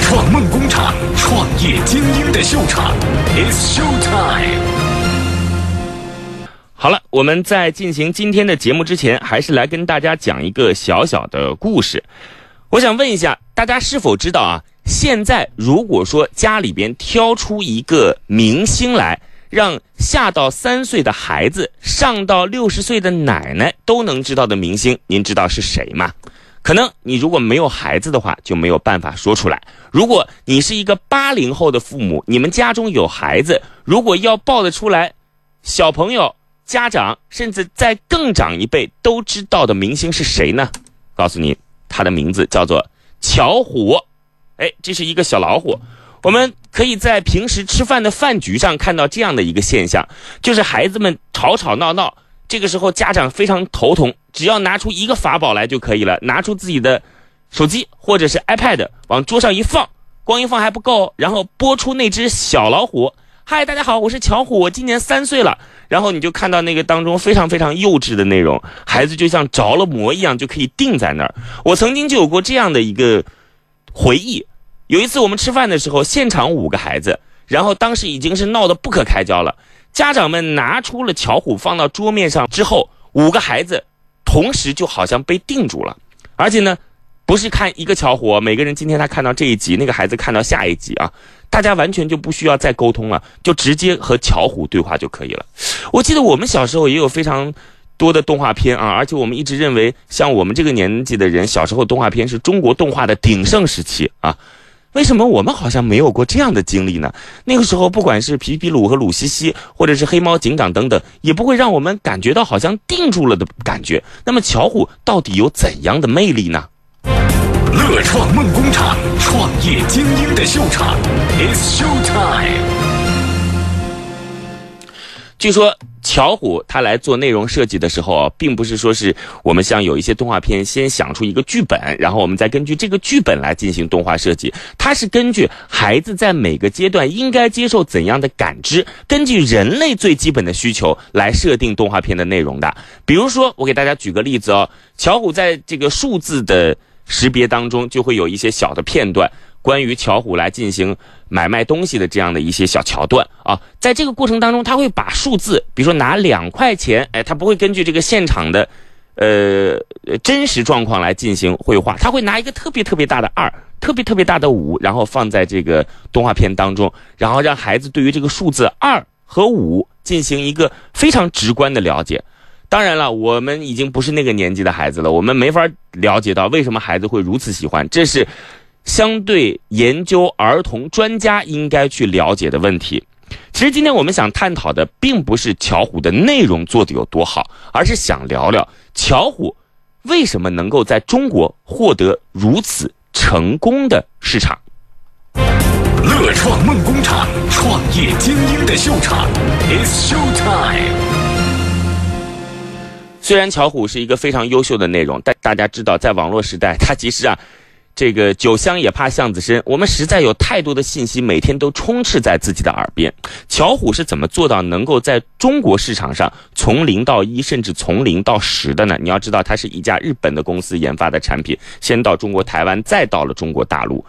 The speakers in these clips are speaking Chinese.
创梦工厂，创业精英的秀场，It's Show Time。好了，我们在进行今天的节目之前，还是来跟大家讲一个小小的故事。我想问一下，大家是否知道啊？现在如果说家里边挑出一个明星来，让下到三岁的孩子，上到六十岁的奶奶都能知道的明星，您知道是谁吗？可能你如果没有孩子的话，就没有办法说出来。如果你是一个八零后的父母，你们家中有孩子，如果要报得出来，小朋友、家长，甚至在更长一辈都知道的明星是谁呢？告诉你，他的名字叫做巧虎。哎，这是一个小老虎。我们可以在平时吃饭的饭局上看到这样的一个现象，就是孩子们吵吵闹闹。这个时候，家长非常头疼，只要拿出一个法宝来就可以了，拿出自己的手机或者是 iPad 往桌上一放，光一放还不够，然后播出那只小老虎。嗨，大家好，我是巧虎，我今年三岁了。然后你就看到那个当中非常非常幼稚的内容，孩子就像着了魔一样，就可以定在那儿。我曾经就有过这样的一个回忆，有一次我们吃饭的时候，现场五个孩子，然后当时已经是闹得不可开交了。家长们拿出了巧虎放到桌面上之后，五个孩子同时就好像被定住了，而且呢，不是看一个巧虎，每个人今天他看到这一集，那个孩子看到下一集啊，大家完全就不需要再沟通了，就直接和巧虎对话就可以了。我记得我们小时候也有非常多的动画片啊，而且我们一直认为，像我们这个年纪的人，小时候动画片是中国动画的鼎盛时期啊。为什么我们好像没有过这样的经历呢？那个时候，不管是皮皮鲁和鲁西西，或者是黑猫警长等等，也不会让我们感觉到好像定住了的感觉。那么，巧虎到底有怎样的魅力呢？乐创梦工厂，创业精英的秀场，It's Show Time。据说巧虎他来做内容设计的时候，并不是说是我们像有一些动画片先想出一个剧本，然后我们再根据这个剧本来进行动画设计。它是根据孩子在每个阶段应该接受怎样的感知，根据人类最基本的需求来设定动画片的内容的。比如说，我给大家举个例子哦，巧虎在这个数字的识别当中，就会有一些小的片段。关于巧虎来进行买卖东西的这样的一些小桥段啊，在这个过程当中，他会把数字，比如说拿两块钱，哎，他不会根据这个现场的，呃，真实状况来进行绘画，他会拿一个特别特别大的二，特别特别大的五，然后放在这个动画片当中，然后让孩子对于这个数字二和五进行一个非常直观的了解。当然了，我们已经不是那个年纪的孩子了，我们没法了解到为什么孩子会如此喜欢，这是。相对研究儿童专家应该去了解的问题，其实今天我们想探讨的并不是巧虎的内容做的有多好，而是想聊聊巧虎为什么能够在中国获得如此成功的市场。乐创梦工厂，创业精英的秀场，It's Show Time。虽然巧虎是一个非常优秀的内容，但大家知道，在网络时代，它其实啊。这个酒香也怕巷子深，我们实在有太多的信息，每天都充斥在自己的耳边。巧虎是怎么做到能够在中国市场上从零到一，甚至从零到十的呢？你要知道，它是一家日本的公司研发的产品，先到中国台湾，再到了中国大陆。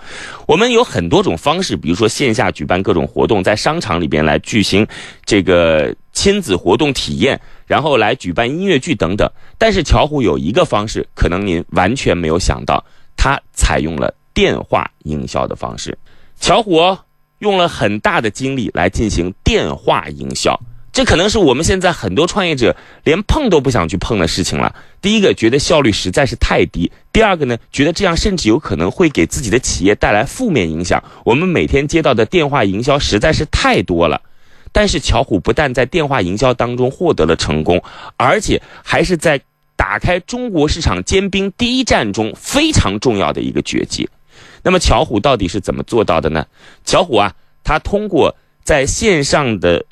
我们有很多种方式，比如说线下举办各种活动，在商场里边来举行这个亲子活动体验，然后来举办音乐剧等等。但是巧虎有一个方式，可能您完全没有想到。它采用了电话营销的方式，巧虎用了很大的精力来进行电话营销，这可能是我们现在很多创业者连碰都不想去碰的事情了。第一个，觉得效率实在是太低；第二个呢，觉得这样甚至有可能会给自己的企业带来负面影响。我们每天接到的电话营销实在是太多了，但是巧虎不但在电话营销当中获得了成功，而且还是在。打开中国市场尖兵第一战中非常重要的一个绝技，那么巧虎到底是怎么做到的呢？巧虎啊，他通过在线上的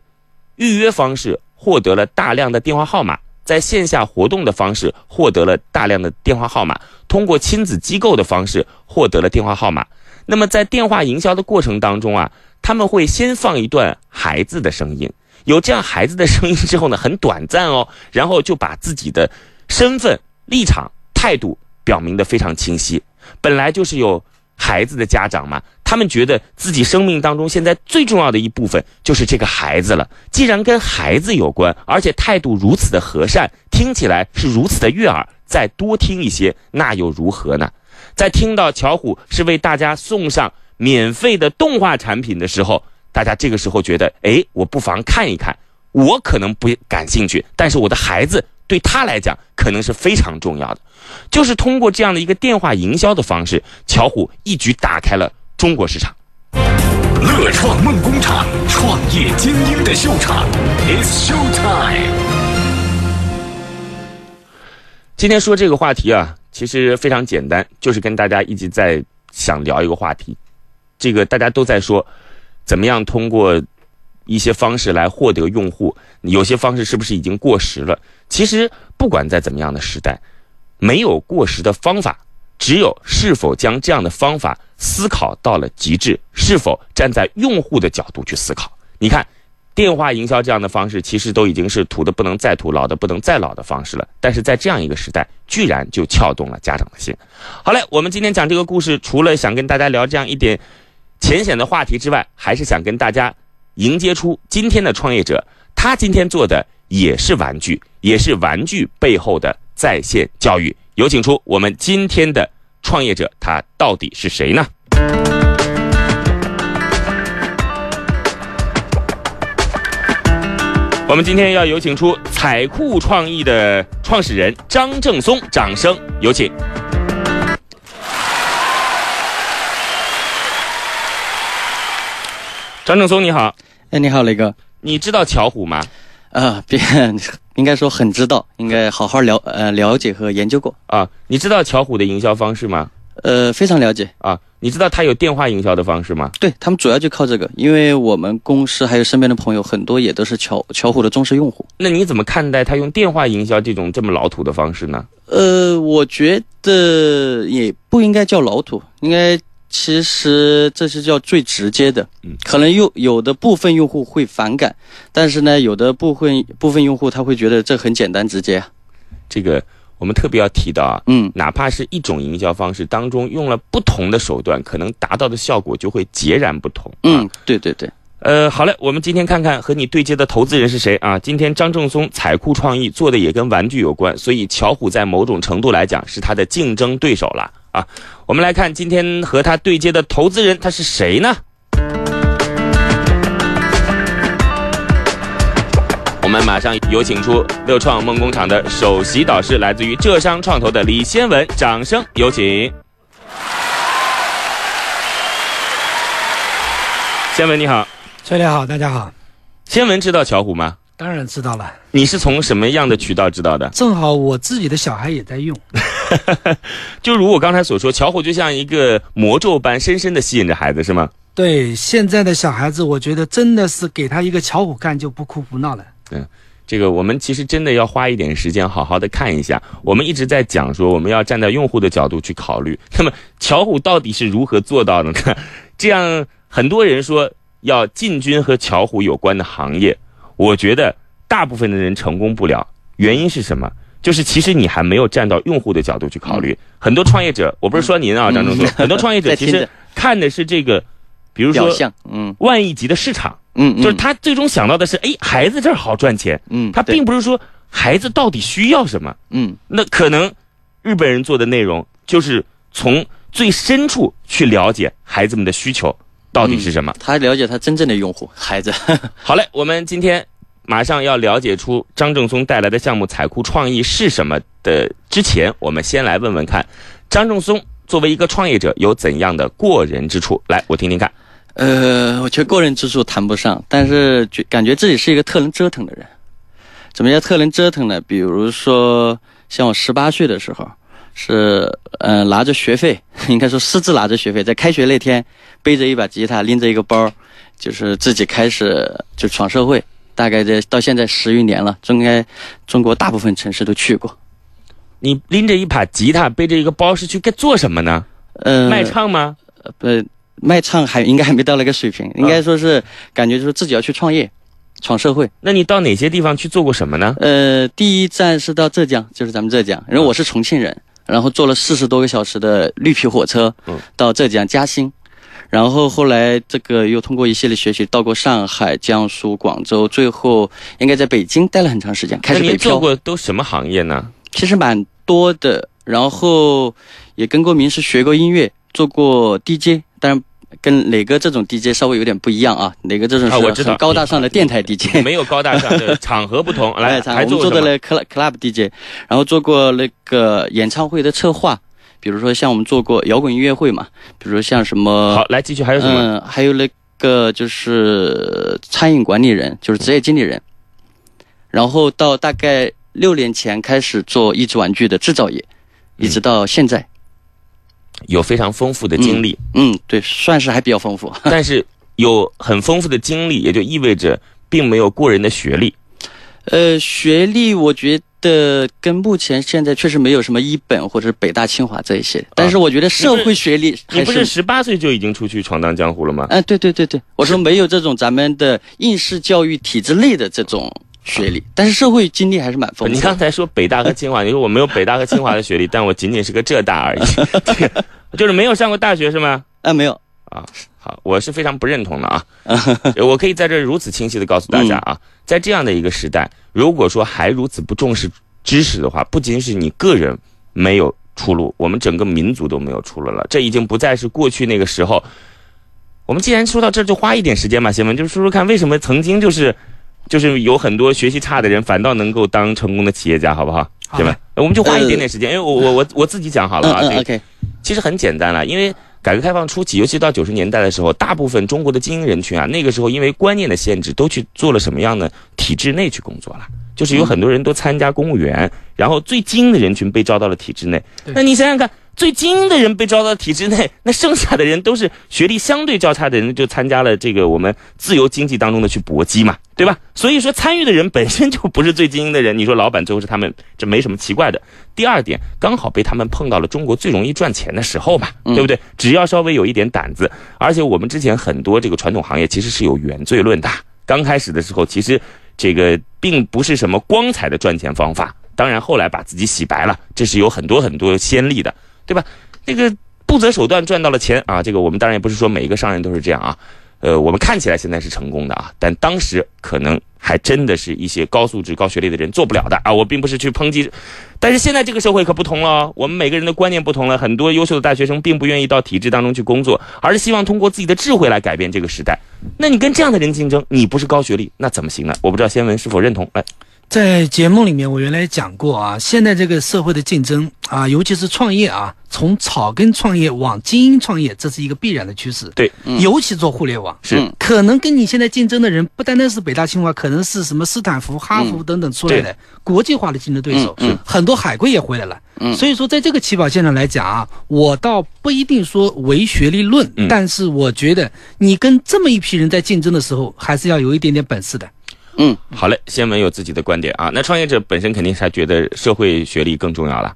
预约方式获得了大量的电话号码，在线下活动的方式获得了大量的电话号码，通过亲子机构的方式获得了电话号码。那么在电话营销的过程当中啊，他们会先放一段孩子的声音，有这样孩子的声音之后呢，很短暂哦，然后就把自己的。身份、立场、态度表明的非常清晰。本来就是有孩子的家长嘛，他。他们觉得自己生命当中现在最重要的一部分就是这个孩子了。既然跟孩子有关，而且态度如此的和善，听起来是如此的悦耳，再多听一些，那又如何呢？在听到巧虎是为大家送上免费的动画产品的时候，大家这个时候觉得，哎，我不妨看一看。我可能不感兴趣，但是我的孩子对他来讲可能是非常重要的。就是通过这样的一个电话营销的方式，巧虎一举打开了中国市场。乐创梦工厂，创业精英的秀场，It's Show Time。今天说这个话题啊，其实非常简单，就是跟大家一直在想聊一个话题。这个大家都在说，怎么样通过。一些方式来获得用户，有些方式是不是已经过时了？其实不管在怎么样的时代，没有过时的方法，只有是否将这样的方法思考到了极致，是否站在用户的角度去思考。你看，电话营销这样的方式，其实都已经是土的不能再土、老的不能再老的方式了。但是在这样一个时代，居然就撬动了家长的心。好嘞，我们今天讲这个故事，除了想跟大家聊这样一点浅显的话题之外，还是想跟大家。迎接出今天的创业者，他今天做的也是玩具，也是玩具背后的在线教育。有请出我们今天的创业者，他到底是谁呢？我们今天要有请出彩酷创意的创始人张正松，掌声有请。张正松，你好。哎，你好，雷哥。你知道巧虎吗？啊，别，应该说很知道，应该好好了呃了解和研究过。啊，你知道巧虎的营销方式吗？呃，非常了解。啊，你知道他有电话营销的方式吗？对他们主要就靠这个，因为我们公司还有身边的朋友很多也都是巧巧虎的忠实用户。那你怎么看待他用电话营销这种这么老土的方式呢？呃，我觉得也不应该叫老土，应该。其实这是叫最直接的，嗯，可能有有的部分用户会反感，但是呢，有的部分部分用户他会觉得这很简单直接。这个我们特别要提到啊，嗯，哪怕是一种营销方式当中用了不同的手段，可能达到的效果就会截然不同。嗯，对对对。呃，好嘞，我们今天看看和你对接的投资人是谁啊？今天张正松彩酷创意做的也跟玩具有关，所以巧虎在某种程度来讲是他的竞争对手了啊。我们来看今天和他对接的投资人他是谁呢？我们马上有请出六创梦工厂的首席导师，来自于浙商创投的李先文，掌声有请。先文你好。崔磊好，大家好。先文知道巧虎吗？当然知道了。你是从什么样的渠道知道的？正好我自己的小孩也在用。就如我刚才所说，巧虎就像一个魔咒般，深深的吸引着孩子，是吗？对，现在的小孩子，我觉得真的是给他一个巧虎看就不哭不闹了。嗯，这个我们其实真的要花一点时间，好好的看一下。我们一直在讲说，我们要站在用户的角度去考虑。那么巧虎到底是如何做到的呢？这样很多人说。要进军和巧虎有关的行业，我觉得大部分的人成功不了。原因是什么？就是其实你还没有站到用户的角度去考虑。很多创业者，我不是说您啊，张正松，很多创业者 其实看的是这个，比如说，嗯，万亿级的市场，嗯，就是他最终想到的是，哎，孩子这儿好赚钱，嗯，他并不是说孩子到底需要什么，嗯，那可能日本人做的内容就是从最深处去了解孩子们的需求。到底是什么？他了解他真正的用户孩子。好嘞，我们今天马上要了解出张正松带来的项目彩库创意是什么的。之前，我们先来问问看，张正松作为一个创业者有怎样的过人之处？来，我听听看。呃，我觉得过人之处谈不上，但是觉感觉自己是一个特能折腾的人。怎么叫特能折腾呢？比如说，像我十八岁的时候。是，嗯，拿着学费，应该说私自拿着学费，在开学那天，背着一把吉他，拎着一个包，就是自己开始就闯社会。大概在到现在十余年了，应该中国大部分城市都去过。你拎着一把吉他，背着一个包，是去该做什么呢？呃，卖唱吗？呃，不，卖唱还应该还没到那个水平，应该说是感觉就是自己要去创业，闯社会。那你到哪些地方去做过什么呢？呃，第一站是到浙江，就是咱们浙江，因为我是重庆人。然后坐了四十多个小时的绿皮火车，到浙江嘉兴，然后后来这个又通过一系列学习，到过上海、江苏、广州，最后应该在北京待了很长时间，开那始北漂。您做过都什么行业呢？其实蛮多的，然后也跟过名师学过音乐，做过 DJ，当然跟磊哥这种 DJ 稍微有点不一样啊。磊哥这种是很高大上的电台 DJ，没有高大上的 场合不同，来我们做了 club club DJ，然后做过那个演唱会的策划，比如说像我们做过摇滚音乐会嘛，比如说像什么好，来继续还有什么？嗯，还有那个就是餐饮管理人，就是职业经理人。然后到大概六年前开始做益智玩具的制造业，一直到现在。有非常丰富的经历，嗯，对，算是还比较丰富。但是有很丰富的经历，也就意味着并没有过人的学历。呃，学历我觉得跟目前现在确实没有什么一本或者北大清华这一些，但是我觉得社会学历啊你不是十八岁就已经出去闯荡江湖了吗？哎、对对对对，我说没有这种咱们的应试教育体制内的这种学历，但是社会经历还是蛮丰富的。你刚才说北大和清华，你说我没有北大和清华的学历，但我仅仅是个浙大而已，这个就是没有上过大学是吗？啊，没有，啊，好，我是非常不认同的啊。我可以在这如此清晰的告诉大家啊，在这样的一个时代，如果说还如此不重视知识的话，不仅是你个人没有出路，我们整个民族都没有出路了。这已经不再是过去那个时候。我们既然说到这儿，就花一点时间吧，先文就是说说看，为什么曾经就是就是有很多学习差的人反倒能够当成功的企业家，好不好？好对吧？我们就花一点点时间，因为我我我我自己讲好了啊，，OK，其实很简单了，因为改革开放初期，尤其到九十年代的时候，大部分中国的精英人群啊，那个时候因为观念的限制，都去做了什么样的体制内去工作了。就是有很多人都参加公务员，然后最精英的人群被招到了体制内。那你想想看，最精英的人被招到体制内，那剩下的人都是学历相对较差的人，就参加了这个我们自由经济当中的去搏击嘛，对吧？所以说参与的人本身就不是最精英的人，你说老板最后是他们，这没什么奇怪的。第二点，刚好被他们碰到了中国最容易赚钱的时候嘛，对不对？只要稍微有一点胆子，而且我们之前很多这个传统行业其实是有原罪论的。刚开始的时候，其实这个并不是什么光彩的赚钱方法，当然后来把自己洗白了，这是有很多很多先例的，对吧？这个不择手段赚到了钱啊，这个我们当然也不是说每一个商人都是这样啊。呃，我们看起来现在是成功的啊，但当时可能还真的是一些高素质、高学历的人做不了的啊。我并不是去抨击，但是现在这个社会可不同了，我们每个人的观念不同了，很多优秀的大学生并不愿意到体制当中去工作，而是希望通过自己的智慧来改变这个时代。那你跟这样的人竞争，你不是高学历，那怎么行呢？我不知道先文是否认同？来，在节目里面，我原来讲过啊，现在这个社会的竞争啊，尤其是创业啊，从草根创业往精英创业，这是一个必然的趋势。对，尤其做互联网，是。嗯。可能跟你现在竞争的人不单单是北大清华，可能是什么斯坦福、哈佛等等出来的国际化的竞争对手，嗯嗯。很多海归也回来了。嗯。所以说在这个起跑线上来讲啊，我倒不一定说唯学历论，嗯。但是我觉得你跟这么一批人在竞争的时候，还是要有一点点本事的。嗯，好嘞，先文有自己的观点啊。那创业者本身肯定是觉得社会学历更重要了。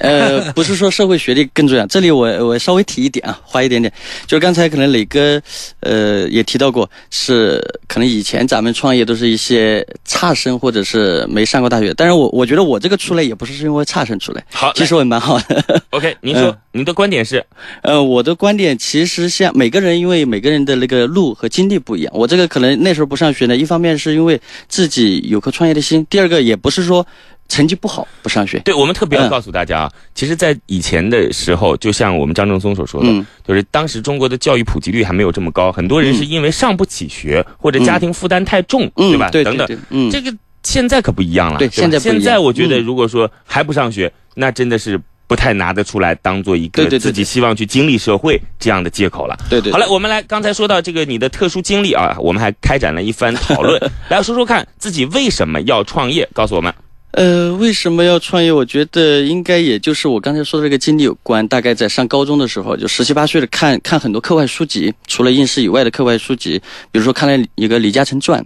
呃，不是说社会学历更重要，这里我我稍微提一点啊，花一点点，就是刚才可能磊哥，呃，也提到过，是可能以前咱们创业都是一些差生或者是没上过大学，但是我我觉得我这个出来也不是因为差生出来，好，其实我也蛮好的。OK，您说、嗯您的观点是呃，我的观点其实像每个人，因为每个人的那个路和经历不一样。我这个可能那时候不上学呢，一方面是因为自己有颗创业的心，第二个也不是说成绩不好不上学。对，我们特别要嗯告诉大家啊，其实，在以前的时候，就像我们张正松所说的，嗯就是当时中国的教育普及率还没有这么高，很多人是因为上不起学、或者家庭负担太重，嗯，对吧？对等等，嗯，这个现在可不一样了。吧对现在不一样现在我觉得，嗯如果说还不上学，那真的是不太拿得出来当做一个自己希望去经历社会这样的借口了。对对。好了，我们来刚才说到这个你的特殊经历啊，我们还开展了一番讨论，来说说看自己为什么要创业，告诉我们。呃，为什么要创业？我觉得应该也就是我刚才说的这个经历有关。大概在上高中的时候，就十七八岁的看看很多课外书籍，除了应试以外的课外书籍，比如说看了一个《李嘉诚传》，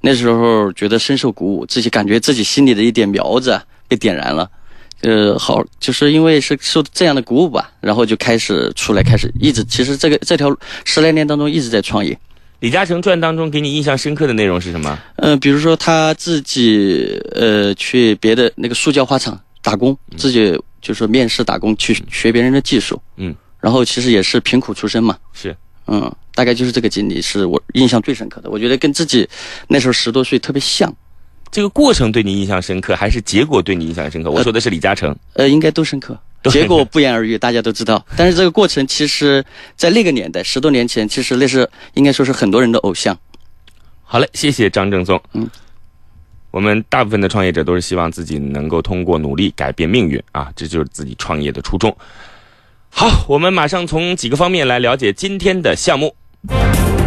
那时候觉得深受鼓舞，自己感觉自己心里的一点苗子被点燃了。呃，好，就是因为是受这样的鼓舞吧，然后就开始出来，开始一直，其实这个这条十来年当中一直在创业。李嘉诚传当中给你印象深刻的内容是什么？呃，比如说他自己呃去别的那个塑胶花厂打工，自己就是面试打工去学别人的技术，嗯，然后其实也是贫苦出身嘛，是，嗯，大概就是这个经历是我印象最深刻的。我觉得跟自己那时候十多岁特别像，这个过程对你印象深刻，还是结果对你印象深刻？我说的是李嘉诚。呃，应该都深刻。结果不言而喻，大家都知道。但是这个过程，其实在那个年代，十多年前，其实那是应该说是很多人的偶像。好嘞，谢谢张正松。嗯，我们大部分的创业者都是希望自己能够通过努力改变命运啊，这就是自己创业的初衷。好，我们马上从几个方面来了解今天的项目。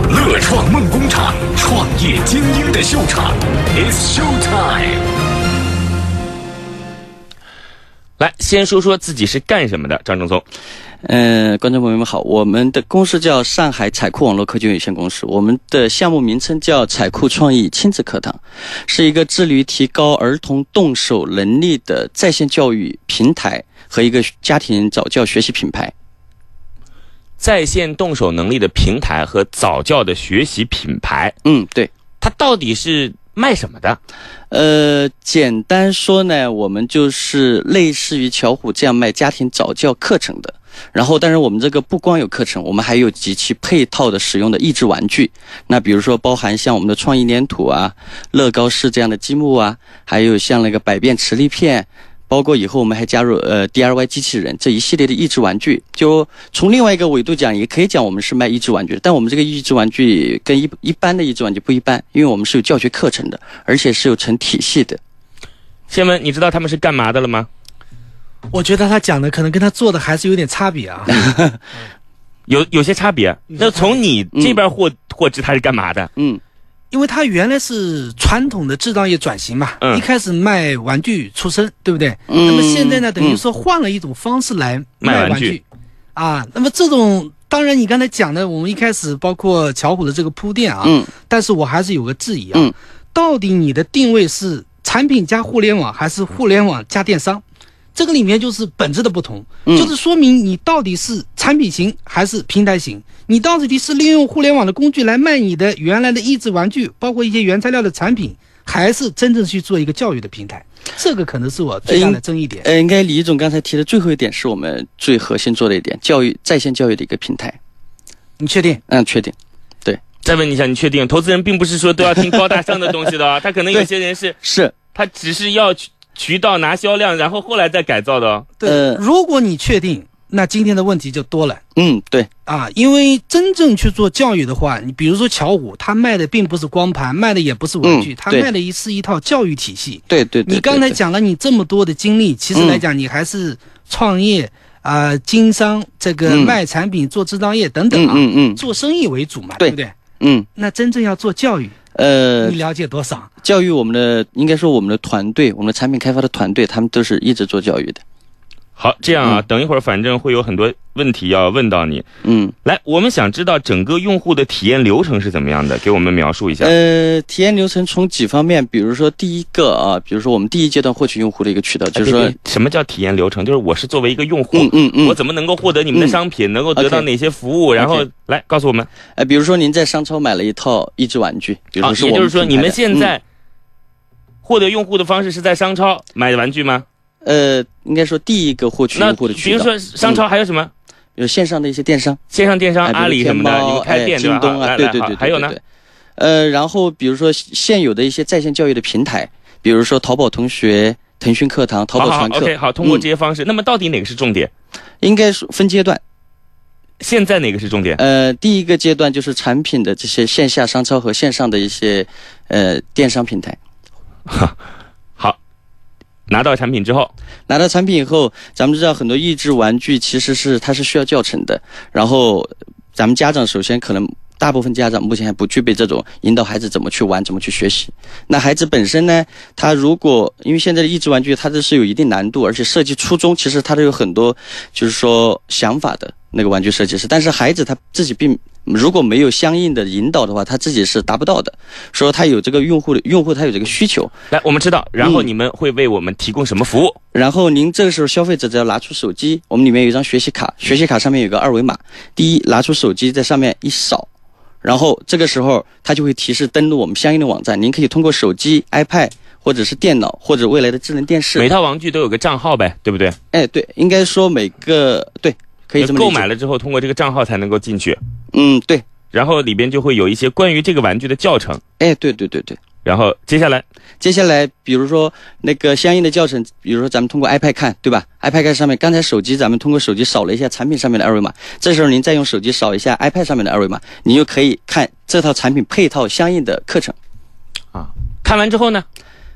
乐创梦工厂，创业精英的秀场，It's Show Time。来，先说说自己是干什么的，张正松。嗯，观众朋友们好，我们的公司叫上海彩库网络科技有限公司，我们的项目名称叫彩库创意亲子课堂，是一个致力于提高儿童动手能力的在线教育平台和一个家庭早教学习品牌。在线动手能力的平台和早教的学习品牌，嗯，对。它到底是卖什么的？呃，简单说呢，我们就是类似于巧虎这样卖家庭早教课程的。然后，但是我们这个不光有课程，我们还有及其配套的使用的益智玩具。那比如说，包含像我们的创意粘土啊、乐高式这样的积木啊，还有像那个百变磁力片，包括以后我们还加入呃 DIY 机器人这一系列的益智玩具。就从另外一个维度讲，也可以讲我们是卖益智玩具，但我们这个益智玩具跟一一般的益智玩具不一般，因为我们是有教学课程的，而且是有成体系的。先问，你知道他们是干嘛的了吗？我觉得他讲的可能跟他做的还是有点差别啊。有有些差别。那从你这边获、获知他是干嘛的？嗯因为他原来是传统的制造业转型嘛，嗯一开始卖玩具出身，对不对？嗯那么现在呢，等于说换了一种方式来卖玩具啊。那么这种，当然你刚才讲的，我们一开始包括巧虎的这个铺垫啊，嗯但是我还是有个质疑啊，嗯到底你的定位是产品加互联网，还是互联网加电商？这个里面就是本质的不同，嗯就是说明你到底是产品型还是平台型，你到底是利用互联网的工具来卖你的原来的益智玩具，包括一些原材料的产品，还是真正去做一个教育的平台？这个可能是我最大的争议点。呃，应该李总刚才提的最后一点是我们最核心做的一点，教育在线教育的一个平台。你确定？嗯，确定。对再问你一下，你确定投资人并不是说都要听高大上的东西的啊？他可能有些人是，是，他只是要渠渠道拿销量，然后后来再改造的哦。对，呃如果你确定，那今天的问题就多了。嗯，对，啊，因为真正去做教育的话，你比如说巧虎，他卖的并不是光盘，卖的也不是文具，他卖的一是一套教育体系。对对对。你刚才，讲了你这么多的经历，其实来讲，你还是创业啊、经商，这个嗯卖产品、做制造业等等嗯啊，嗯嗯做生意为主嘛，对不对？嗯，那真正要做教育，呃你，了解多少？教育我们的应该说我们的团队，我们的产品开发的团队，他们都是一直做教育的。好，这样啊，嗯等一会儿反正会有很多问题要问到你。嗯，来，我们想知道整个用户的体验流程是怎么样的，给我们描述一下。呃，体验流程从几方面，比如说第一个啊，比如说我们第一阶段获取用户的一个渠道，就是说什么叫体验流程？就是我是作为一个用户，嗯嗯嗯我怎么能够获得你们的商品，能够得到哪些服务？然后来告诉我们。呃，比如说您在商超买了一套益智玩具，比如啊，说是也就是说，你们现在获得用户的方式是在商超买的玩具吗？呃，应该说第一个获取用户的渠道，比如说商超还有什么？有线上的一些电商，线上电商、阿里什么的，天猫你们开店哎、对吧？京东啊，对对对，还有呢呃，然后比如说现有的一些在线教育的平台，比如说淘宝同学、腾讯课堂、淘好好好宝传课，OK，好，通过嗯这些方式，那么到底哪个是重点？应该是分阶段。现在哪个是重点？呃，第一个阶段就是产品的这些线下商超和线上的一些呃电商平台。拿到产品之后，拿到产品以后，咱们知道很多益智玩具其实是它是需要教程的，然后咱们家长首先可能。大部分家长目前还不具备这种引导孩子怎么去玩、怎么去学习。那孩子本身呢，他如果因为现在的益智玩具它都是有一定难度，而且设计初衷其实它都有很多就是说想法的那个玩具设计师，但是孩子他自己并如果没有相应的引导的话，他自己是达不到的。说他有这个用户的用户他有这个需求，来，我们知道，然后嗯你们会为我们提供什么服务？然后您这个时候消费者只要拿出手机，我们里面有一张学习卡，学习卡上面有个二维码。第一，拿出手机在上面一扫，然后这个时候它就会提示登录我们相应的网站。您可以通过手机、iPad 或者是电脑或者未来的智能电视每。套玩具都有个账号呗，对不对？哎，对，应该说每个对可以这么购买了之后，通过这个账号才能够进去。嗯，对，然后里边就会有一些关于这个玩具的教程。哎，对对对对。然后接下来，接下来，比如说那个相应的教程，比如说咱们通过 iPad 看，对吧？iPad 看上面，刚才手机咱们通过手机扫了一下产品上面的二维码，这时候您再用手机扫一下 iPad 上面的二维码，您就可以看这套产品配套相应的课程。啊，看完之后呢？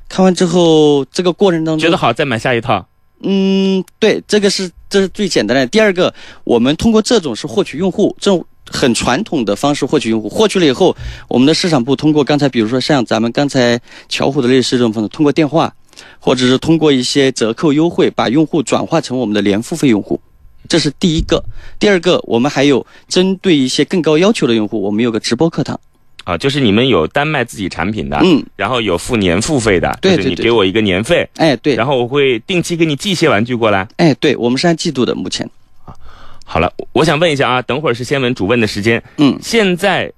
看完之后，这个过程当中觉得好，再买下一套。嗯，对，这个是这是最简单的。第二个，我们通过这种是获取用户，这种。很传统的方式获取用户，获取了以后，我们的市场部通过刚才，比如说像咱们刚才巧虎的类似这种方式，通过电话，或者是通过一些折扣优惠，把用户转化成我们的年付费用户，这是第一个。第二个，我们还有针对一些更高要求的用户，我们有个直播课堂。啊，就是你们有单卖自己产品的，嗯，然后有付年付费的，对对，你给我一个年费，哎，对，然后我会定期给你寄一些玩具过来，哎，对，我们是按季度的，目前。好了，我想问一下啊，等会儿是先问主问的时间。嗯，现在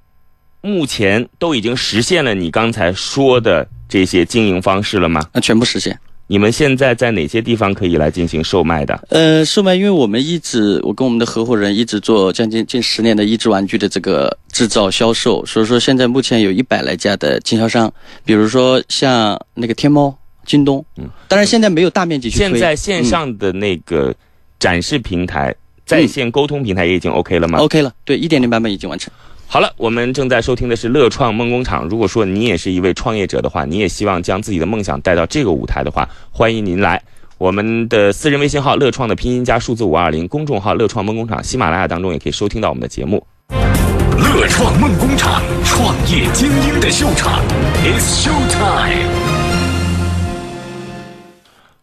目前都已经实现了你刚才说的这些经营方式了吗？啊，全部实现。你们现在在哪些地方可以来进行售卖的？呃，售卖，因为我们一直，我跟我们的合伙人一直做将近近十年的益智玩具的这个制造销售，所以说现在目前有一百来家的经销商，比如说像那个天猫、京东，嗯，当然现在没有大面积去现在线上的那个展示平台。在线沟通平台也已经 OK 了吗？OK 了，对，一点零版本已经完成。好了，我们正在收听的是乐创梦工厂。如果说你也是一位创业者的话，你也希望将自己的梦想带到这个舞台的话，欢迎您来。我们的私人微信号乐创的拼音加数字五二零，公众号乐创梦工厂，喜马拉雅当中也可以收听到我们的节目。乐创梦工厂，创业精英的秀场，It's Show Time。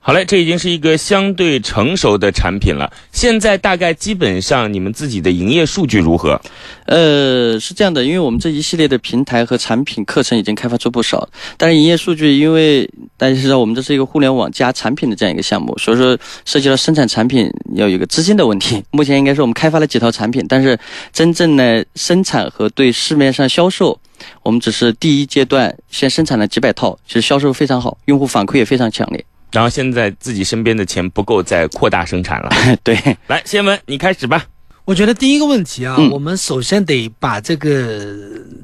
好嘞，这已经是一个相对成熟的产品了。现在大概基本上你们自己的营业数据如何？呃，是这样的，因为我们这一系列的平台和产品课程已经开发出不少，但是营业数据，因为大家知道我们这是一个互联网加产品的这样一个项目，所以说涉及到生产产品要有一个资金的问题。目前应该是我们开发了几套产品，但是真正呢生产和对市面上销售，我们只是第一阶段先生产了几百套，其实销售非常好，用户反馈也非常强烈。然后现在自己身边的钱不够再扩大生产了。对，来，先文你开始吧。我觉得第一个问题啊，我们首先得把这个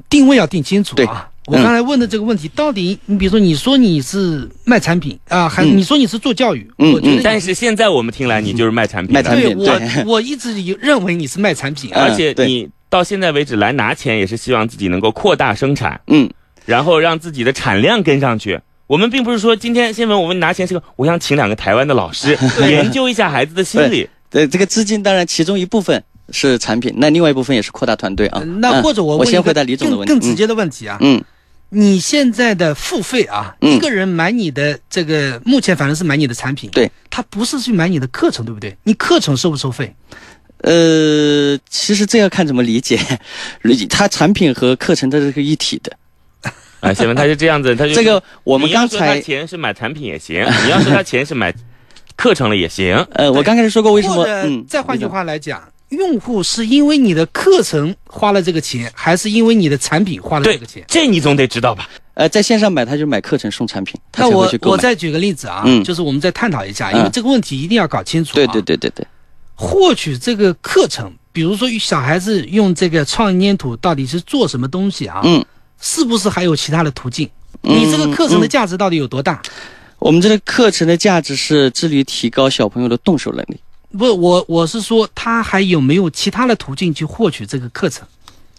定位要定清楚啊。我刚才问的这个问题，到底你比如说你说你是卖产品啊，还你说你是做教育，我觉得。但是现在我们听来你就是卖产品。卖产品，我我一直认为你是卖产品，而且你到现在为止来拿钱也是希望自己能够扩大生产，嗯，然后让自己的产量跟上去。我们并不是说今天新闻我们拿钱是个，我想请两个台湾的老师 研究一下孩子的心理。对，这个资金当然其中一部分是产品，那另外一部分也是扩大团队啊。那或者我我先回答李总的问题，更直接的问题啊。嗯，你现在的付费啊，一个人买你的这个，目前反正是买你的产品，对，他不是去买你的课程，对不对？你课程收不收费？呃，其实这要看怎么理解，理解它产品和课程它是个一体的。啊，新闻他就这样子，他就这个我们刚才钱是买产品也行，你要说他钱是买课程了也行。呃，我刚开始说过为什么？嗯，再换句话来讲，用户是因为你的课程花了这个钱，还是因为你的产品花了这个钱？这你总得知道吧？呃，在线上买他就买课程送产品，那我我再举个例子啊，就是我们再探讨一下，因为这个问题一定要搞清楚。对对对对对，获取这个课程，比如说小孩子用这个创意粘土到底是做什么东西啊？嗯。是不是还有其他的途径？你这个课程的价值到底有多大？我们这个课程的价值是致力于提高小朋友的动手能力。不，我我是说，他还有没有其他的途径去获取这个课程？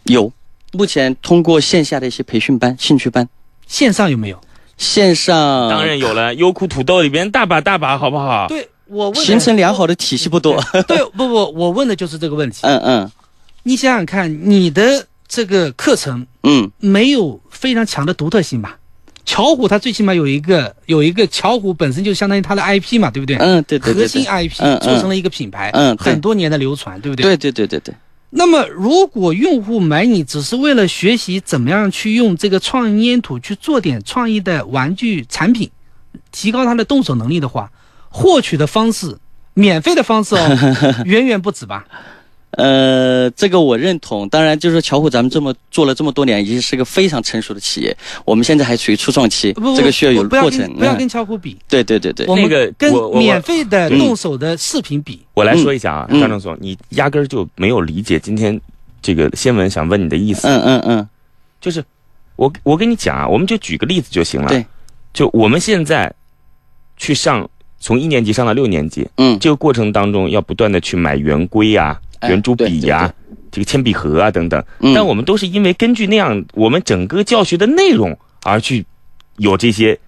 有，目前通过线下的一些培训班、兴趣班。线上有没有？线上当然有了，优酷土豆里边大把大把，好不好？对我问形成良好的体系不多。对，不不，我问的就是这个问题。嗯嗯，你想想看，你的。这个课程，嗯，没有非常强的独特性吧？巧虎它最起码有一个有一个巧虎本身就相当于它的 IP 嘛，对不对？嗯，对对对。核心 IP 做成了一个品牌，嗯，很多年的流传，对不对？对对对对对。那么，如果用户买你只是为了学习怎么样去用这个创意粘土去做点创意的玩具产品，提高他的动手能力的话，获取的方式，免费的方式哦，远远不止吧？呃，这个我认同。当然，就是巧虎，咱们这么做了这么多年，已经是个非常成熟的企业。我们现在还处于初创期，这个需要有过程。不要跟巧虎比。对对对对，那个跟免费的动手的视频比。我来说一下啊，张正总，你压根儿就没有理解今天这个新闻想问你的意思，嗯嗯嗯，就是我我跟你讲啊，我们就举个例子就行了。对，就我们现在去上从一年级上到六年级，嗯，这个过程当中要不断的去买圆规呀、哎圆珠笔呀、对。这个铅笔盒啊等等，嗯。但我们都是因为根据那样我们整个教学的内容而去有这些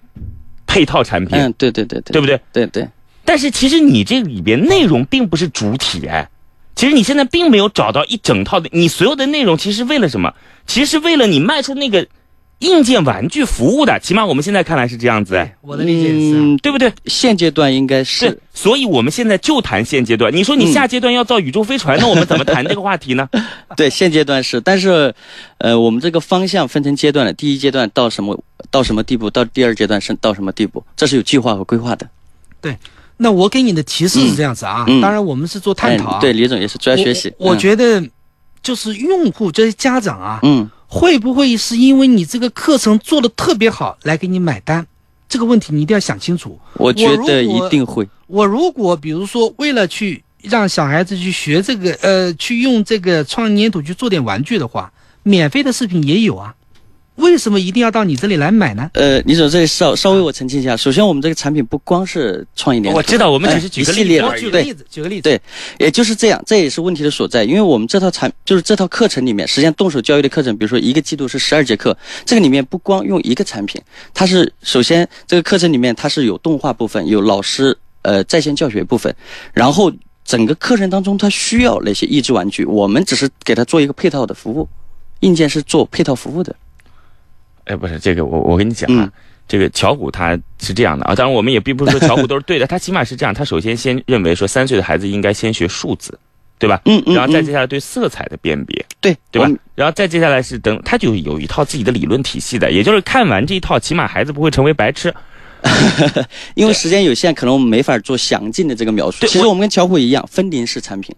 配套产品，嗯，对对对对，对不对？对对，但是其实你这里边内容并不是主体哎，其实你现在并没有找到一整套的，你所有的内容其实是为了什么？其实是为了你卖出那个硬件玩具服务的，起码我们现在看来是这样子哎，我的理解是、啊，嗯，对不对？现阶段应该是，，所以我们现在就谈现阶段。你说你嗯下阶段要造宇宙飞船，那我们怎么谈这个话题呢？对，现阶段是，但是，呃，我们这个方向分成阶段了，第一阶段到什么到什么地步，到第二阶段是到什么地步，这是有计划和规划的。对那我给你的提示是这样子啊，嗯当然我们是做探讨啊。哎对，李总也是主要学习。我觉得就是用户这些家长啊，嗯，会不会是因为你这个课程做的特别好来给你买单？这个问题你一定要想清楚。我觉得一定会。我如果比如说为了去让小孩子去学这个，呃，去用这个创意粘土去做点玩具的话，免费的视频也有啊，为什么一定要到你这里来买呢？呃，李总，这里稍稍微我澄清一下，首先我们这个产品不光是创意粘土，我知道，我们只是哎举个一系列的例子而已。举个例子，举个例子，对也就是这样，这也是问题的所在。因为我们这套产就是这套课程里面，实际上动手教育的课程，比如说一个季度是十二节课，这个里面不光用一个产品，它是首先这个课程里面它是有动画部分，有老师呃在线教学部分，然后整个课程当中它需要那些益智玩具，我们只是给它做一个配套的服务，硬件是做配套服务的。哎，不是这个，我我跟你讲啊，嗯这个巧虎他是这样的啊，当然我们也并不是说巧虎都是对的，他起码是这样，他首先先认为说三岁的孩子应该先学数字，对吧？嗯嗯，然后再嗯接下来对色彩的辨别，对对吧？然后再接下来是等，他就有一套自己的理论体系的，也就是看完这一套，起码孩子不会成为白痴。因为时间有限，可能我们没法做详尽的这个描述。对其实我们跟巧虎一样，分龄式产品，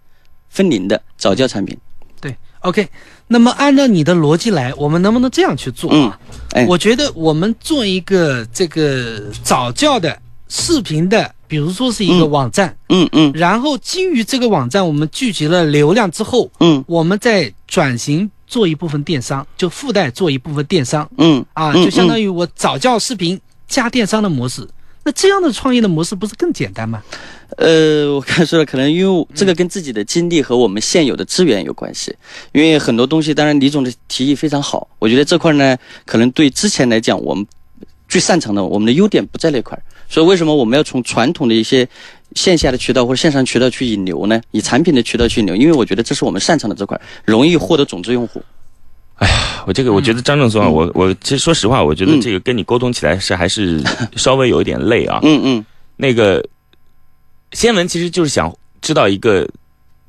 分龄的早教产品。对，OK。那么按照你的逻辑来，我们能不能这样去做啊？哎我觉得我们做一个这个早教的视频的，比如说是一个嗯网站，嗯嗯然后基于这个网站，我们聚集了流量之后，嗯我们再转型做一部分电商，就附带做一部分电商嗯啊，嗯就相当于我早教视频加电商的模式。那这样的创业的模式不是更简单吗？呃，我刚才说了，可能因为这个跟自己的经历和我们现有的资源有关系。因为很多东西，当然李总的提议非常好，我觉得这块呢，可能对之前来讲，我们最擅长的，我们的优点不在那块。所以为什么我们要从传统的一些线下的渠道或者线上渠道去引流呢？以产品的渠道去引流，因为我觉得这是我们擅长的这块，容易获得种子用户。我这个我觉得张正松啊，嗯我我其实说实话，我觉得嗯这个跟你沟通起来是还是 稍微有一点累啊。嗯嗯那个先文其实就是想知道一个，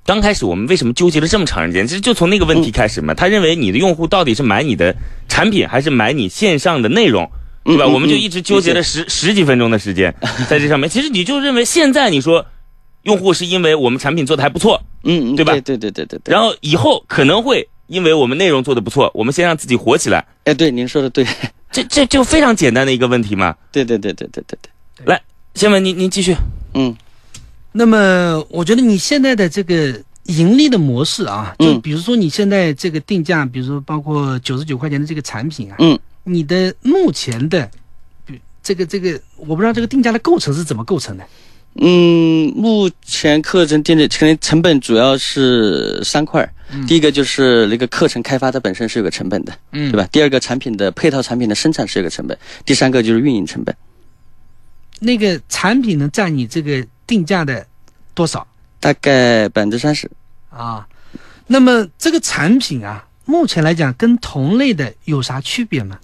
刚开始我们为什么纠结了这么长时间，其实就从那个问题开始嘛。他认为你的用户到底是买你的产品，还是买你线上的内容，对吧？嗯嗯我们就一直纠结了十十几分钟的时间 在这上面。其实你就认为现在你说用户是因为我们产品做的还不错，嗯嗯，对吧对对对对对对。然后以后可能会因为我们内容做的不错，我们先让自己火起来。哎，对，您说的对，这这就非常简单的一个问题嘛。对对对对对对对。来先文，您您继续。嗯那么我觉得你现在的这个盈利的模式啊，就嗯比如说你现在这个定价，比如说包括九十九块钱的这个产品啊，嗯，你的目前的，比这个这个，我不知道这个定价的构成是怎么构成的。嗯，目前课程定的可能成本主要是三块儿，第一个就是那个课程开发它本身是有个成本的，嗯对吧？第二个产品的配套产品的生产是有个成本，第三个就是运营成本。那个产品能占你这个定价的多少大概百分之三十。啊？那么这个产品啊，目前来讲跟同类的有啥区别吗？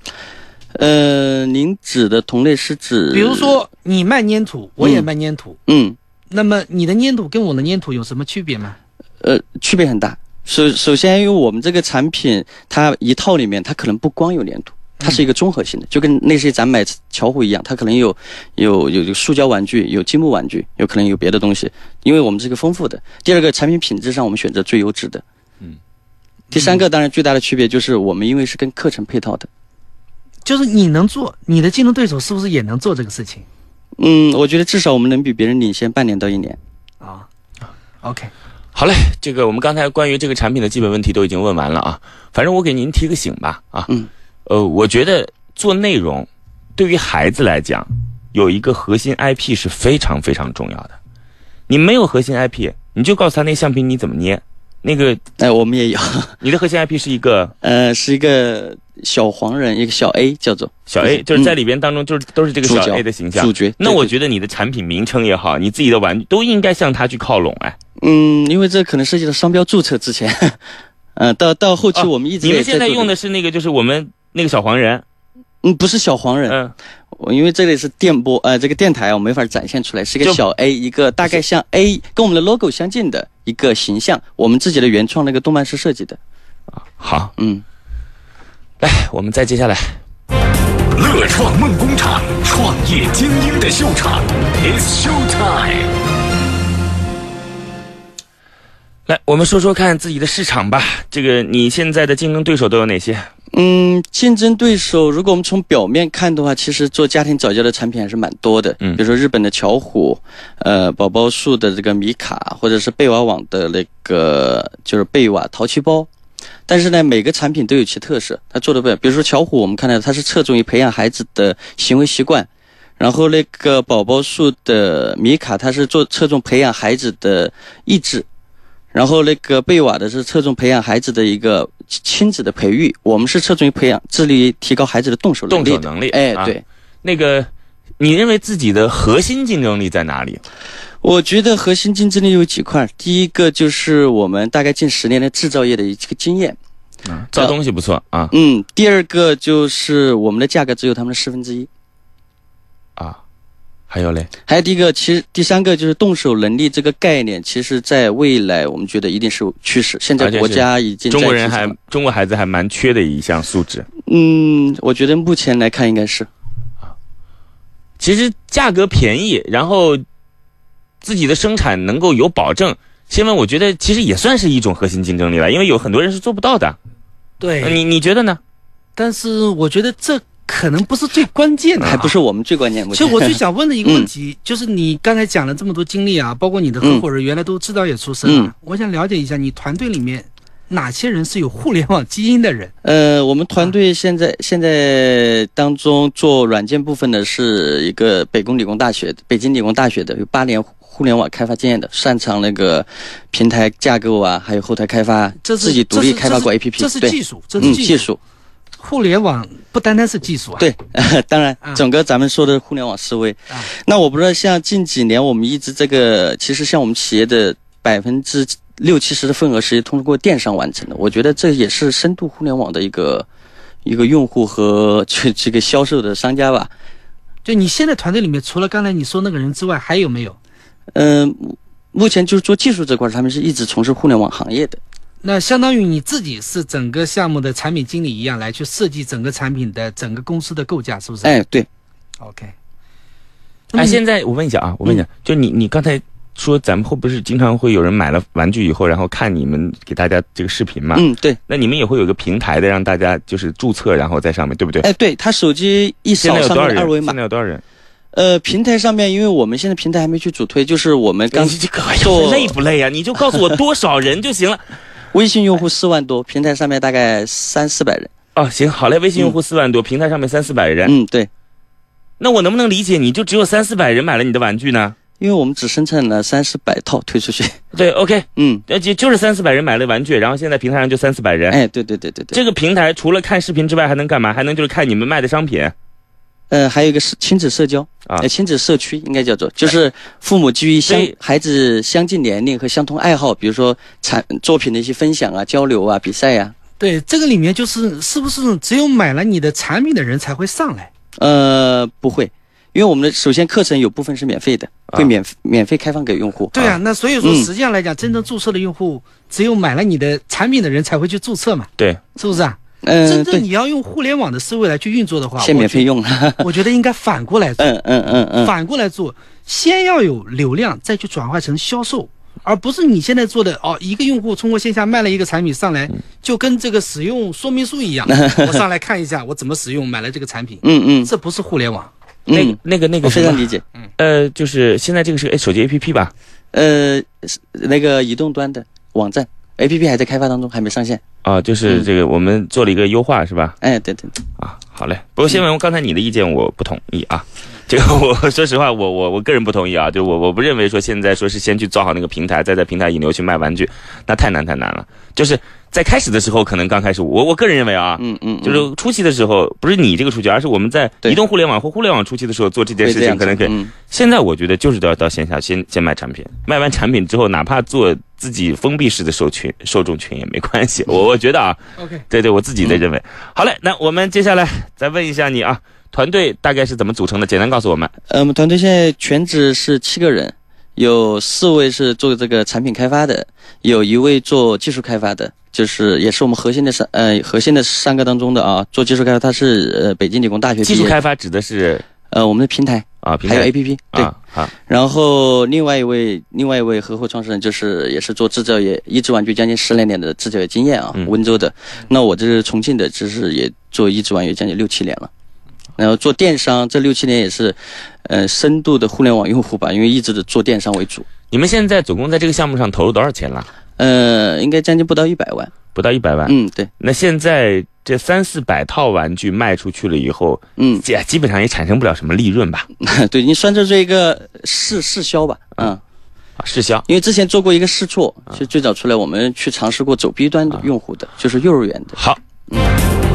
呃，您指的同类是指，比如，说你卖粘土，我也卖粘土，嗯，那么你的粘土跟我的粘土有什么区别吗？呃，区别很大。首首先，因为我们这个产品，它一套里面它可能不光有粘土，它是一个综合性的，就跟类似于咱买巧虎一样，它可能有有有有塑胶玩具，有积木玩具，有可能有别的东西，因为我们是一个丰富的。第二个，产品品质上我们选择最优质的。嗯。第三个，当然最大的区别就是我们因为是跟课程配套的。就是你能做，你的竞争对手是不是也能做这个事情嗯，我觉得至少我们能比别人领先半年到一年。啊？OK，好嘞，这个我们刚才关于这个产品的基本问题都已经问完了啊。反正我给您提个醒吧啊，嗯，呃，我觉得做内容对于孩子来讲，有一个核心 IP 是非常非常重要的。你没有核心 IP，你就告诉他那橡皮你怎么捏。那个哎，我们也有，你的核心 IP 是一个？呃，是一个小黄人，一个小 A 叫做。小 A，就是在里边当中就是都是这个小 A 的形象。主角。那我觉得你的产品名称也好，你自己的玩具都应该向他去靠拢哎。嗯，因为这可能涉及到商标注册之前，嗯、到到后期哦我们一直你们现在用的是那个就是我们那个小黄人，嗯，不是小黄人，嗯，我因为这里是电波，呃，这个电台我没法展现出来，是一个小 A，一个大概像 A 跟我们的 logo 相近的一个形象，我们自己的原创那个动漫师设计的。好，嗯，来，我们再接下来。乐创梦工厂，创业精英的秀场，It's Show Time。来，我们说说看自己的市场吧。这个你现在的竞争对手都有哪些？嗯，竞争对手，如果我们从表面看的话，其实做家庭早教的产品还是蛮多的。嗯比如说日本的巧虎，呃，宝宝树的这个米卡，或者是贝瓦网的那个就是贝瓦淘气包。但是呢，每个产品都有其特色，它做的不一样。比如说巧虎，我们看到它是侧重于培养孩子的行为习惯，然后那个宝宝树的米卡，它是做侧重培养孩子的意志，然后那个贝瓦的是侧重培养孩子的一个亲子的培育，我们是侧重于培养致力于提高孩子的动手能力。动手能力哎，啊。对，那个，你认为自己的核心竞争力在哪里？我觉得核心竞争力有几块，第一个就是我们大概近十年的制造业的一个经验，啊，造东西不错啊。嗯，第二个就是我们的价格只有他们的四分之一，啊，还有嘞，还有第一个，其实第三个就是动手能力这个概念，其实在未来我们觉得一定是趋势。现在国家已经中国人还中国孩子还蛮缺的一项素质。嗯，我觉得目前来看应该是其实价格便宜，然后自己的生产能够有保证，新闻我觉得其实也算是一种核心竞争力了，因为有很多人是做不到的。对呃你你觉得呢？但是我觉得这可能不是最关键的、啊，还不是我们最关键。其实我最想问的一个问 题，就是你刚才讲了这么多经历啊，包括你的合伙人原来都制造业出身啊，嗯我想了解一下你团队里面哪些人是有互联网基因的人？呃，我们团队现在现在当中做软件部分的是一个北工理工大学、北京理工大学的，有八年互联网开发经验的，擅长那个平台架构啊，还有后台开发，这是自己独立开发过 APP，这是对技术，这是嗯，技术。技术互联网不单单是技术啊，对，当然啊，整个咱们说的互联网思维。啊那我不知道，像近几年我们一直这个，其实像我们企业的百分之六七十的份额是通过电商完成的，我觉得这也是深度互联网的一个一个用户和这这个销售的商家吧。就你现在团队里面，除了刚才你说那个人之外，还有没有？嗯、目前就是做技术这块，他们是一直从事互联网行业的。那相当于你自己是整个项目的产品经理一样来去设计整个产品的整个公司的构架，是不是？哎，对，，OK。哎，在现在我问一下啊，我问一下，就你你刚才说咱们会不是经常会有人买了玩具以后，然后看你们给大家这个视频嘛？嗯，对，那你们也会有个平台的，让大家就是注册，然后在上面，对不对？哎，对他手机一现扫上在有多少人？面二维码现，在有多少人？呃，平台上面，因为我们现在平台还没去主推，就是我们刚你这个哎呀做累不累呀？你就告诉我多少人就行了。微信用户四万多，平台上面大概三四百人。哦，行，好嘞，微信用户四万多，平台上面三四百人，嗯，对，那我能不能理解你就只有三四百人买了你的玩具呢？因为我们只生产了三四百套推出去。对，OK，嗯，呃，就就是三四百人买了玩具，然后现在平台上就三四百人。哎，对对对对对。这个平台除了看视频之外，还能干嘛？还能就是看你们卖的商品呃，还有一个是亲子社交啊。呃，亲子社区应该叫做，就是父母基于相孩子相近年龄和相同爱好，比如说产作品的一些分享啊、交流啊、比赛呀、对，这个里面就是是不是只有买了你的产品的人才会上来？呃，不会，因为我们的首先课程有部分是免费的，啊。会免、免费开放给用户。对啊，那所以说嗯。实际上来讲，真正注册的用户只有买了你的产品的人才会去注册嘛，对，是不是啊？真正你要用互联网的思维来去运作的话，先免费用了。我觉得，应该反过来做，嗯嗯嗯嗯，反过来做，先要有流量，再去转化成销售。而不是你现在做的哦，一个用户通过线下卖了一个产品上来，就跟这个使用说明书一样，我上来看一下我怎么使用，买了这个产品，嗯嗯这不是互联网。那个嗯，那个那个非常理解。嗯呃，就是现在这个是哎手机 APP 吧？呃，是那个移动端的网站 APP 还在开发当中，还没上线。啊，就是这个我们做了一个优化是吧？哎，对对，啊，好嘞。不过新闻，刚才你的意见我不同意啊。这个我 说实话，我我我个人不同意啊。就我我不认为说现在说是先去造好那个平台，再在平台引流去卖玩具，那太难太难了。就是在开始的时候，可能刚开始我我个人认为啊，嗯嗯，就是初期的时候，不是你这个初期，而是我们在移动互联网或互联网初期的时候做这件事情，可能可以。嗯现在我觉得就是都要到线下先先卖产品，卖完产品之后，哪怕做自己封闭式的受群 受众群也没关系。我我觉得啊，OK，对对，我自己的认为。好嘞，那我们接下来再问一下你啊，团队大概是怎么组成的？简单告诉我们。呃，我们团队现在全职是七个人，有四位是做这个产品开发的，有一位做技术开发的，就是也是我们核心的三呃核心的三个当中的啊，做技术开发他是呃北京理工大学技术开发指的是呃我们的平台啊，平还有 APP 对，啊好然后另外一位另外一位合伙创始人就是也是做制造业益智玩具将近十来年的制造业经验啊，嗯温州的。那我这是重庆的，就是也做益智玩具将近六七年了。然后做电商这六七年也是，呃，深度的互联网用户吧，因为一直的做电商为主。你们现在总共在这个项目上投入多少钱了？呃，应该将近不到一百万。不到一百万。嗯，对，那现在这三四百套玩具卖出去了以后，嗯，这基本上也产生不了什么利润吧？对你算这是一个试试销吧，嗯。啊，试销。因为之前做过一个试错，就最早出来我们去尝试过走 B 端的用户的，就是幼儿园的。好，嗯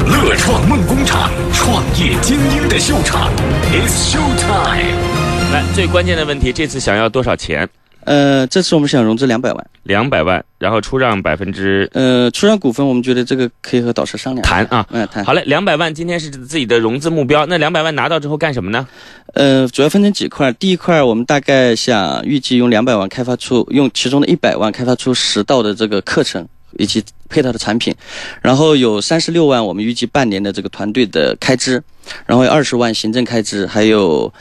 乐创梦工厂，创业精英的秀场，It's show time。来最关键的问题，这次想要多少钱？呃，这次我们想融资两百万，两百万，然后出让百分之呃，出让股份，我们觉得这个可以和导师商量谈啊。嗯，谈。好嘞，两百万今天是自己的融资目标，那两百万拿到之后干什么呢？呃，主要分成几块，第一块我们大概想预计用两百万开发出，用其中的一百万开发出十道的这个课程以及配套的产品，然后有三十六万我们预计半年的这个团队的开支，然后有二十万行政开支，还有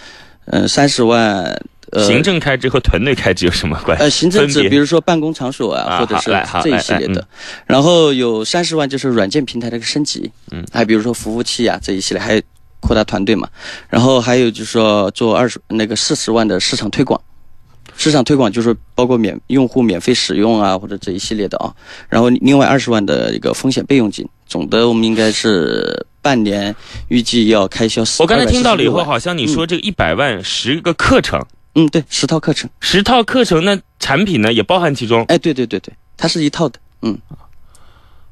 呃三十万。呃，行政开支和团队开支有什么关系？呃，行政指比如说办公场所啊，啊或者是这一系列的，然后有三十万就是软件平台的一个升级，嗯，还比如说服务器啊这一系列，还有扩大团队嘛，然后还有就是说做二十那个四十万的市场推广，市场推广就是包括免用户免费使用啊或者这一系列的啊，然后另外二十万的一个风险备用金，总的我们应该是半年预计要开销四。我刚才听到了以后，好像你说这个一百万十个课程，嗯，对，十套课程，十套课程，那产品呢也包含其中。哎，对对对对，它是一套的，嗯。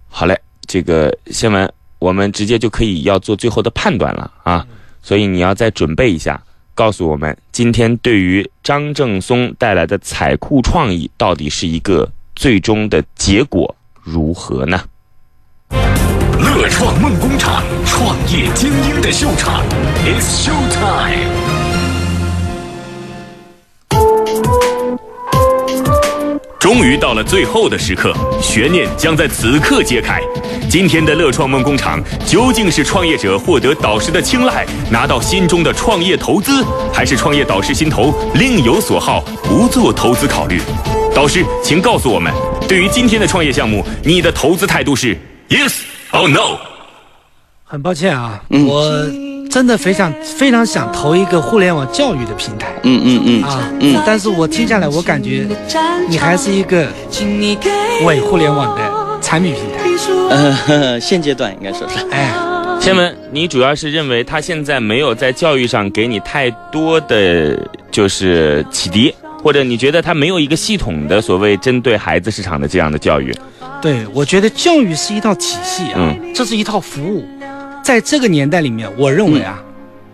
好嘞，这个新闻我们直接就可以要做最后的判断了啊，所以你要再准备一下，告诉我们今天对于张正松带来的彩库创意到底是一个最终的结果如何呢？乐创梦工厂，创业精英的秀场，It's show time。终于到了最后的时刻，悬念将在此刻揭开。今天的乐创梦工厂究竟是创业者获得导师的青睐，拿到心中的创业投资，还是创业导师心头另有所好，不做投资考虑？导师，请告诉我们，对于今天的创业项目，你的投资态度是 yes or no？很抱歉啊，嗯我真的非常非常想投一个互联网教育的平台。嗯嗯嗯啊，嗯。但是我听下来，我感觉你还是一个伪互联网的产品平台，呃呵呵，现阶段应该说是，哎，千文，你主要是认为他现在没有在教育上给你太多的就是启迪，或者你觉得他没有一个系统的所谓针对孩子市场的这样的教育？对，我觉得教育是一套体系啊，嗯。这是一套服务，在这个年代里面，我认为啊，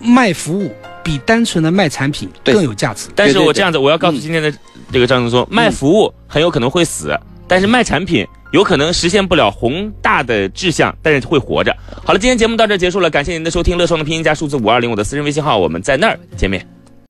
卖服务比单纯的卖产品更有价值。但是我这样子，我要告诉今天的这个张总说，卖服务很有可能会死，但是卖产品有可能实现不了宏大的志向，但是会活着。好了，今天节目到这儿结束了，感谢您的收听，乐创的拼音加数字五二零，我的私人微信号，我们在那儿见面。